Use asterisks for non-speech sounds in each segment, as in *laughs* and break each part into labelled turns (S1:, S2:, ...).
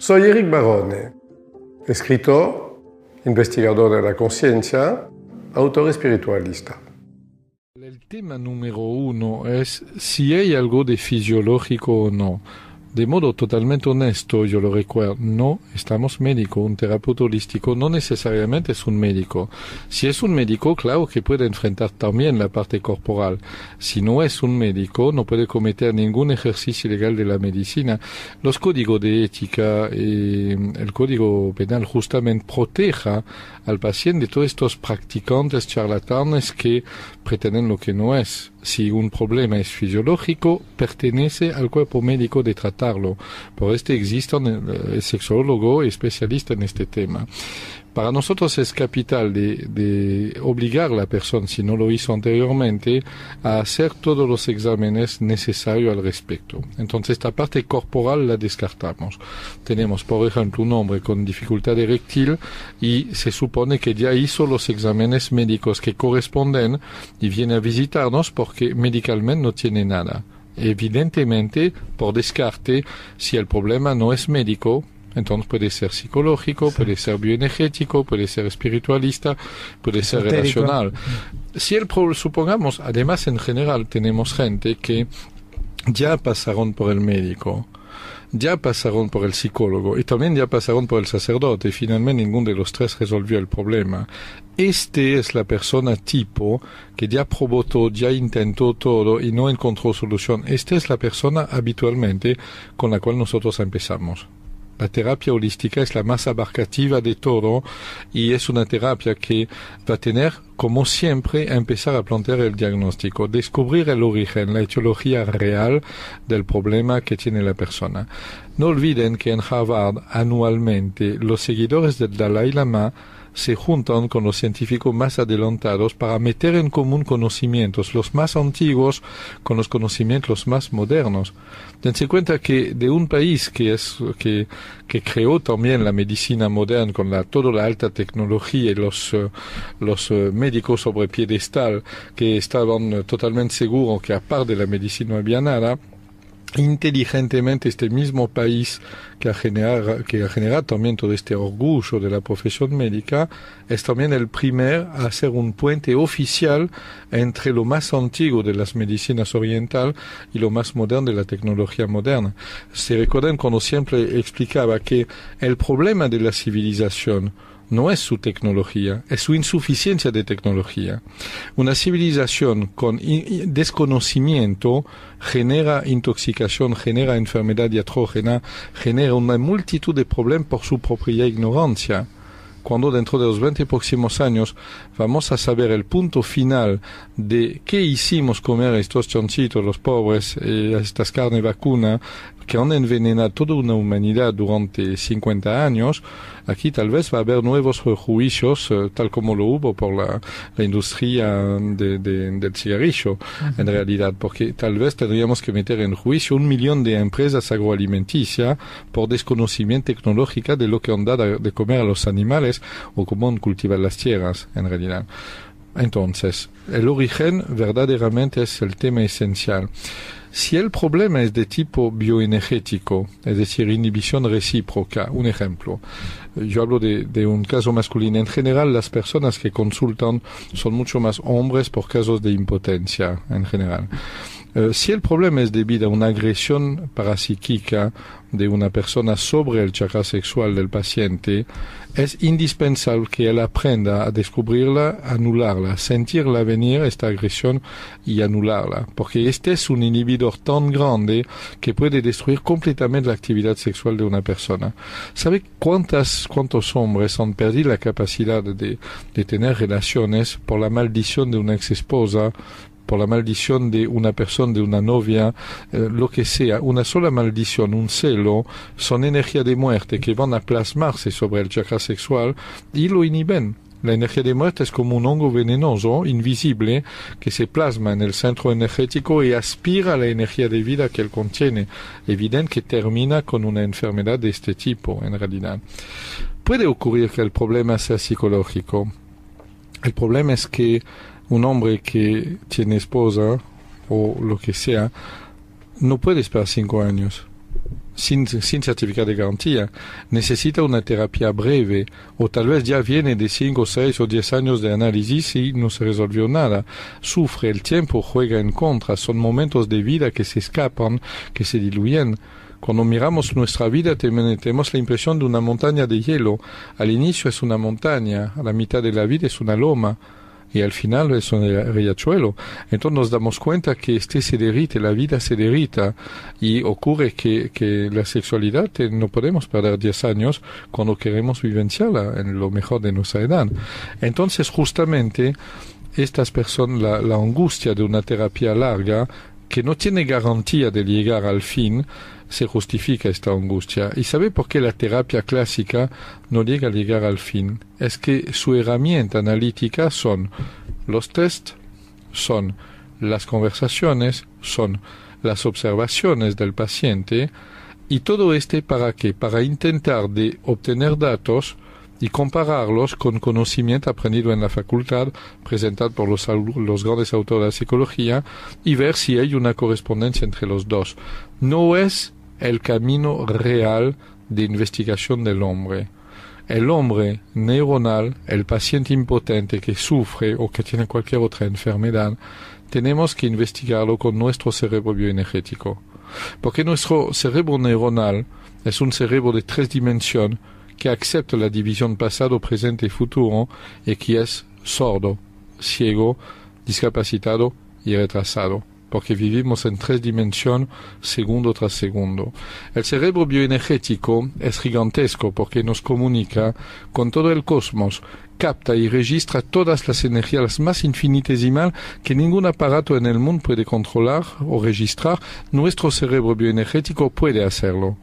S1: Soy Eric Barone, escritor, investigador de la conciencia, autor espiritualista.
S2: El tema número uno es si hay algo de fisiológico o no. De modo totalmente honesto, yo lo recuerdo, no estamos médico, un terapeuta holístico no necesariamente es un médico. Si es un médico, claro que puede enfrentar también la parte corporal. Si no es un médico, no puede cometer ningún ejercicio legal de la medicina. Los códigos de ética y el código penal justamente proteja al paciente de todos estos practicantes charlatanes que pretenden lo que no es. Si un problema es fisiológico, pertenece al cuerpo médico de tratarlo. Por este existe un eh, sexólogo especialista en este tema. Para nosotros es capital de, obligar a la persona, si no lo hizo anteriormente, a hacer todos los exámenes necesarios al respecto. Entonces, esta parte corporal la descartamos. Tenemos, por ejemplo, un hombre con dificultad eréctil y se supone que ya hizo los exámenes médicos que corresponden y viene a visitarnos porque médicamente no tiene nada. Evidentemente, por descarte, si el problema no es médico, entonces puede ser psicológico, puede ser bioenergético, puede ser espiritualista, puede ser relacional. Si el supongamos, además en general tenemos gente que ya pasaron por el médico, ya pasaron por el psicólogo y también ya pasaron por el sacerdote y finalmente ninguno de los tres resolvió el problema. Este es la persona tipo que ya probó todo, ya intentó todo y no encontró solución. Esta es la persona habitualmente con la cual nosotros empezamos. La terapia holística es la más abarcativa de todo y es una terapia que va a tener, como siempre, empezar a plantear el diagnóstico, descubrir el origen, la etiología real del problema que tiene la persona. No olviden que en Harvard anualmente los seguidores del Dalai Lama se juntan con los científicos más adelantados para meter en común conocimientos, los más antiguos con los conocimientos más modernos. Dense cuenta que de un país que es que, que creó también la medicina moderna con la, toda la alta tecnología y los, eh, los eh, médicos sobre piedestal que estaban totalmente seguros que aparte de la medicina no había nada, inteligentemente este mismo país que ha, generado, que ha generado también todo este orgullo de la profesión médica es también el primer a hacer un puente oficial entre lo más antiguo de las medicinas orientales y lo más moderno de la tecnología moderna. Se recuerdan cuando siempre explicaba que el problema de la civilización no es su tecnología, es su insuficiencia de tecnología. Una civilización con desconocimiento genera intoxicación, genera enfermedad diatrógena, genera una multitud de problemas por su propia ignorancia cuando dentro de los 20 próximos años vamos a saber el punto final de qué hicimos comer a estos chonchitos, los pobres, eh, estas carnes vacuna, que han envenenado toda una humanidad durante 50 años, aquí tal vez va a haber nuevos juicios, eh, tal como lo hubo por la, industria del cigarrillo, en realidad, porque tal vez tendríamos que meter en juicio un millón de empresas agroalimenticias por desconocimiento tecnológico de lo que han dado de comer a los animales o cómo cultivar las tierras, en realidad. Entonces, el origen verdaderamente es el tema esencial. Si el problema es de tipo bioenergético, es decir, inhibición recíproca, un ejemplo, yo hablo de, un caso masculino. En general, las personas que consultan son mucho más hombres por casos de impotencia, en general. Eh, si el problema es debido a una agresión parapsíquica de una persona sobre el chakra sexual del paciente, es indispensable que él aprenda a descubrirla, anularla, sentirla venir esta agresión y anularla, porque este es un inhibidor tan grande que puede destruir completamente la actividad sexual de una persona. ¿Sabe cuántas, cuántos hombres han perdido la capacidad de, de tener relaciones por la maldición de una ex esposa, por la maldición de una persona, de una novia, eh, lo que sea, una sola maldición, un celo, son energía de muerte que van a plasmarse sobre el chakra sexual y lo inhiben. La energía de muerte es como un hongo venenoso, invisible, que se plasma en el centro energético y aspira a la energía de vida que él contiene. Evidente que termina con una enfermedad de este tipo, en realidad. Puede ocurrir que el problema sea psicológico. El problema es que un hombre que tiene esposa o lo que sea, no puede esperar cinco años. sin, sin certificado de garantía, necesita una terapia breve o tal vez ya viene de 5, 6 o 10 años de análisis y no se resolvió nada. Sufre, el tiempo juega en contra, son momentos de vida que se escapan, que se diluyen. Cuando miramos nuestra vida tenemos la impresión de una montaña de hielo. Al inicio es una montaña, a la mitad de la vida es una loma y al final es un riachuelo. Entonces nos damos cuenta que este se derrite, la vida se derrita y ocurre que, que la sexualidad no podemos perder 10 años cuando queremos vivenciarla en lo mejor de nuestra edad. Entonces justamente estas personas, la, la angustia de una terapia larga que no tiene garantía de llegar al fin, se justifica esta angustia. ¿Y sabe por qué la terapia clásica no llega a llegar al fin? Es que su herramienta analítica son los test, son las conversaciones, son las observaciones del paciente, y todo este para qué? Para intentar de obtener datos y compararlos con conocimiento aprendido en la facultad, presentado por los, los, grandes autores de la psicología, y ver si hay una correspondencia entre los dos. No es el camino real de investigación del hombre. El hombre neuronal, el paciente impotente que sufre o que tiene cualquier otra enfermedad, tenemos que investigarlo con nuestro cerebro bioenergético. Porque nuestro cerebro neuronal es un cerebro de tres dimensiones que acepta la división pasado, presente y futuro y que es sordo, ciego, discapacitado y retrasado porque vivimos en tres dimensiones segundo tras segundo. El cerebro bioenergético es gigantesco porque nos comunica con todo el cosmos, capta y registra todas las energías más infinitesimal que ningún aparato en el mundo puede controlar o registrar. Nuestro cerebro bioenergético puede hacerlo.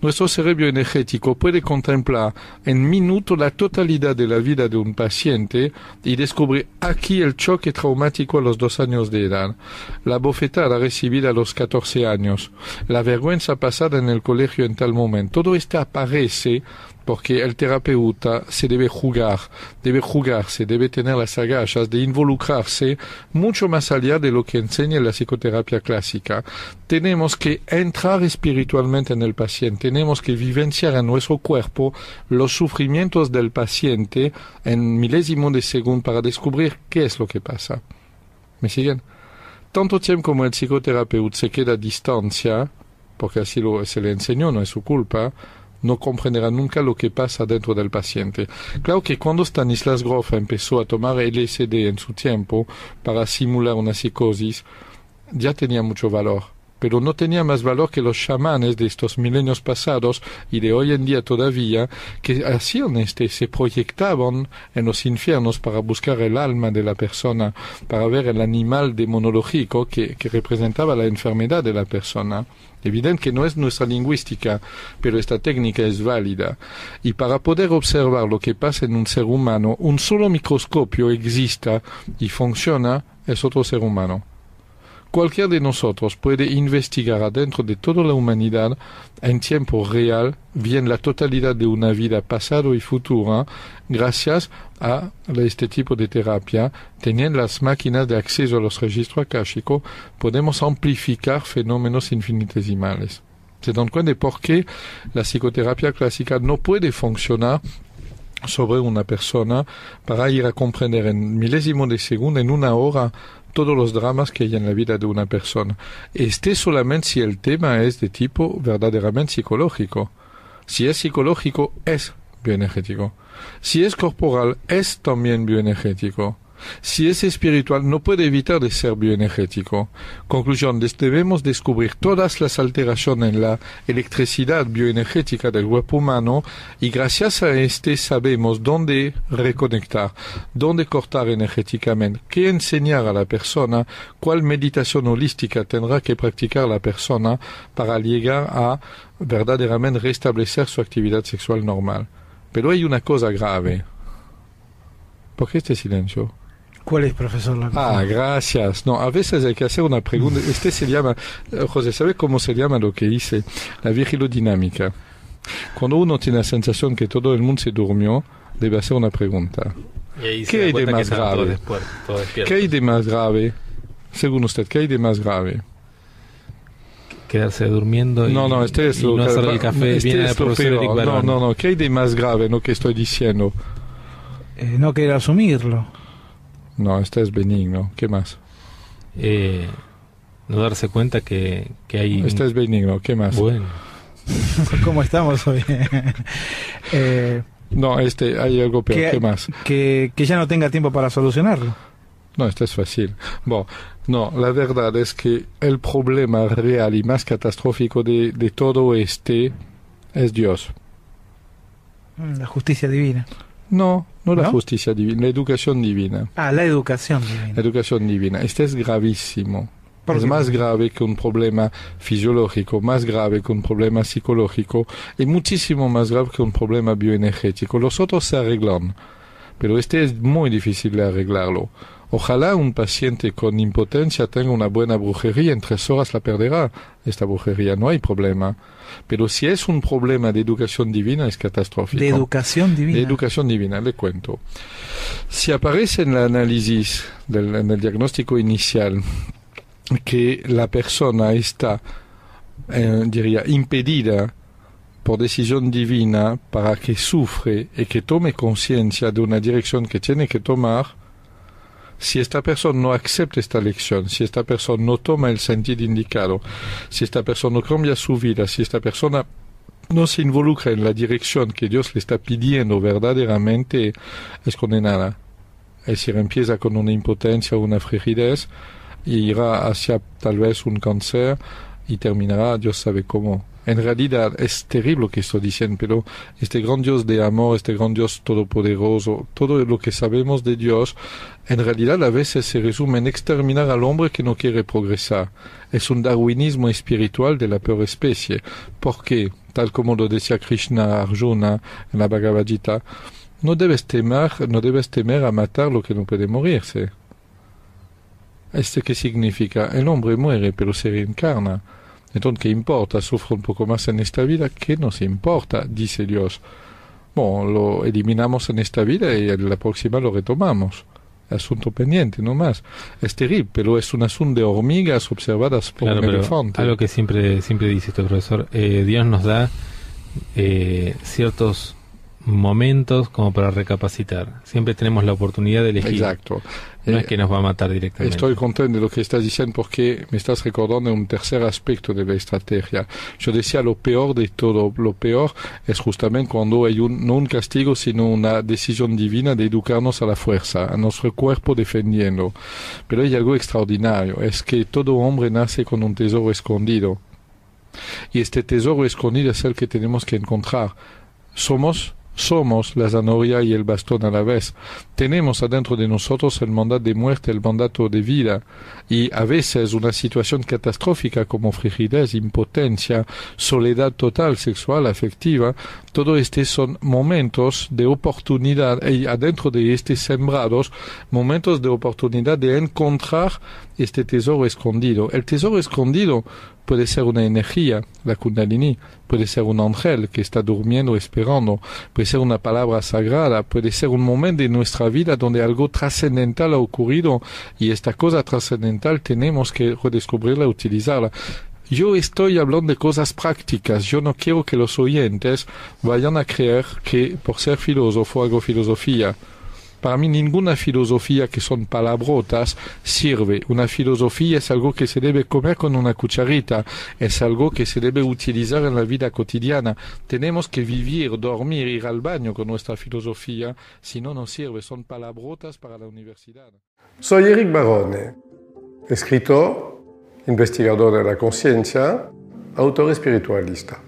S2: Nuestro cerebro energético puede contemplar en minuto la totalidad de la vida de un paciente y descubrir aquí el choque traumático a los dos años de edad, la bofetada recibida a los catorce años, la vergüenza pasada en el colegio en tal momento. Todo esto aparece porque el terapeuta se debe jugar, debe jugarse, debe tener las agallas de involucrarse mucho más allá de lo que enseña la psicoterapia clásica. Tenemos que entrar espiritualmente en el paciente, tenemos que vivenciar en nuestro cuerpo los sufrimientos del paciente en milésimo de segundo para descubrir qué es lo que pasa. ¿Me siguen? Tanto tiempo como el psicoterapeuta se queda a distancia, porque así lo, se le enseñó, no es su culpa, no comprenderá nunca lo que pasa dentro del paciente. Claro que cuando Stanislas Grof empezó a tomar LSD en su tiempo para simular una psicosis, ya tenía mucho valor pero no tenía más valor que los chamanes de estos milenios pasados y de hoy en día todavía, que hacían este, se proyectaban en los infiernos para buscar el alma de la persona, para ver el animal demonológico que, que representaba la enfermedad de la persona. Evidente que no es nuestra lingüística, pero esta técnica es válida. Y para poder observar lo que pasa en un ser humano, un solo microscopio exista y funciona, es otro ser humano. Cualquiera de nosotros puede investigar adentro de toda la humanidad en tiempo real bien la totalidad de una vida pasado y futura gracias a este tipo de terapia. Teniendo las máquinas de acceso a los registros akáshicos, podemos amplificar fenómenos infinitesimales. Se dan cuenta de por qué la psicoterapia clásica no puede funcionar sobre una persona para ir a comprender en milésimo de segundo, en una hora, todos los dramas que hay en la vida de una persona. Este solamente si el tema es de tipo verdaderamente psicológico. Si es psicológico, es bioenergético. Si es corporal, es también bioenergético. Si es espiritual, no puede evitar de ser bioenergético. Conclusión, debemos descubrir todas las alteraciones en la electricidad bioenergética del cuerpo humano y gracias a este sabemos dónde reconectar, dónde cortar energéticamente, qué enseñar a la persona, cuál meditación holística tendrá que practicar la persona para llegar a verdaderamente restablecer su actividad sexual normal. Pero hay una cosa grave. ¿Por qué este silencio?
S3: ¿Cuál es, profesor?
S2: ah, gracias. No, a veces hay que hacer una pregunta. Este se llama, eh, José, ¿sabe cómo se llama lo que hice? La vigilodinámica. Cuando uno tiene la sensación que todo el mundo se durmió, debe hacer una pregunta. ¿Qué hay de más grave? ¿Qué hay de más grave? Según usted, ¿qué hay de más grave?
S3: quedarse durmiendo y,
S2: no, no, este es
S3: y
S2: lo
S3: no hacer el café.
S2: este
S3: Viene
S2: es
S3: del
S2: lo
S3: profesor
S2: peor.
S3: Eric
S2: No, no, no, ¿qué hay de más grave lo que estoy diciendo?
S4: Eh, no querer asumirlo.
S2: No, este es benigno. ¿Qué más?
S3: Eh, no darse cuenta que, que hay...
S2: Este es benigno. ¿Qué más?
S3: Bueno, *laughs*
S4: ¿Cómo estamos hoy? *laughs* Eh,
S2: No, este, hay algo peor.
S4: que,
S2: ¿Qué más?
S4: que, que ya no tenga tiempo para solucionarlo.
S2: No, este es fácil. Bueno, no, la verdad es que el problema real y más catastrófico de, de todo este es Dios.
S4: Mm, La justicia divina.
S2: No, no la
S4: ¿No?
S2: justicia divina, la educación divina.
S4: Ah, la educación divina.
S2: La educación divina. Este es gravísimo.
S4: ¿Por
S2: Es
S4: qué?
S2: más grave que un problema fisiológico, más grave que un problema psicológico y muchísimo más grave que un problema bioenergético. Los otros se arreglan, pero este es muy difícil de arreglarlo. Ojalá un paciente con impotencia tenga una buena brujería, en tres horas la perderá esta brujería, no hay problema. Pero si es un problema de educación divina es catastrófico.
S4: De educación divina.
S2: De educación divina, le cuento. Si aparece en el análisis, del, en el diagnóstico inicial, que la persona está, eh, diría, impedida por decisión divina para que sufre y que tome conciencia de una dirección que tiene que tomar, si esta persona no acepta esta lección, si esta persona no toma el sentido indicado, si esta persona no cambia su vida, si esta persona no se involucra en la dirección que Dios le está pidiendo verdaderamente, es condenada. Es decir, empieza con una impotencia una frigidez y irá hacia tal vez un cáncer y terminará, Dios sabe cómo. En realidad es terrible lo que estoy diciendo, pero este gran Dios de amor, este gran Dios todopoderoso, todo lo que sabemos de Dios, en realidad a veces se resume en exterminar al hombre que no quiere progresar. Es un darwinismo espiritual de la peor especie, porque, tal como lo decía Krishna Arjuna en la Bhagavad Gita, no debes temer, no debes temer a matar lo que no puede morirse. ¿Este qué significa? El hombre muere, pero se reencarna. Entonces, ¿qué importa? Sufre un poco más en esta vida. ¿Qué nos importa? Dice Dios. Bueno, lo eliminamos en esta vida y en la próxima lo retomamos. Asunto pendiente, no más. Es terrible, pero es un asunto de hormigas observadas por
S3: claro,
S2: un elefante.
S3: algo que siempre, siempre dice este profesor, eh, Dios nos da eh, ciertos momentos como para recapacitar. Siempre tenemos la oportunidad de elegir.
S2: Exacto.
S3: No
S2: Eh,
S3: es que nos va a matar directamente.
S2: Estoy contento de lo que estás diciendo porque me estás recordando un tercer aspecto de la estrategia. Yo decía lo peor de todo. Lo peor es justamente cuando hay un, no un castigo, sino una decisión divina de educarnos a la fuerza, a nuestro cuerpo defendiendo. Pero hay algo extraordinario, es que todo hombre nace con un tesoro escondido. Y este tesoro escondido es el que tenemos que encontrar. Somos somos la zanahoria y el bastón a la vez. Tenemos adentro de nosotros el mandato de muerte, el mandato de vida. Y a veces una situación catastrófica como frigidez, impotencia, soledad total, sexual, afectiva, todo este son momentos de oportunidad y adentro de estos sembrados, momentos de oportunidad de encontrar este tesoro escondido. El tesoro escondido puede ser una energía, la kundalini, puede ser un ángel que está durmiendo esperando, puede ser una palabra sagrada, puede ser un momento de nuestra vida donde algo trascendental ha ocurrido y esta cosa trascendental tenemos que redescubrirla, utilizarla. Yo estoy hablando de cosas prácticas. Yo no quiero que los oyentes vayan a creer que por ser filósofo hago filosofía. Para mí ninguna filosofía que son palabrotas sirve. Una filosofía es algo que se debe comer con una cucharita, es algo que se debe utilizar en la vida cotidiana. Tenemos que vivir, dormir, ir al baño con nuestra filosofía, si no nos sirve, son palabrotas para la universidad.
S1: Soy Eric Barone, escritor, investigador de la conciencia, autor espiritualista.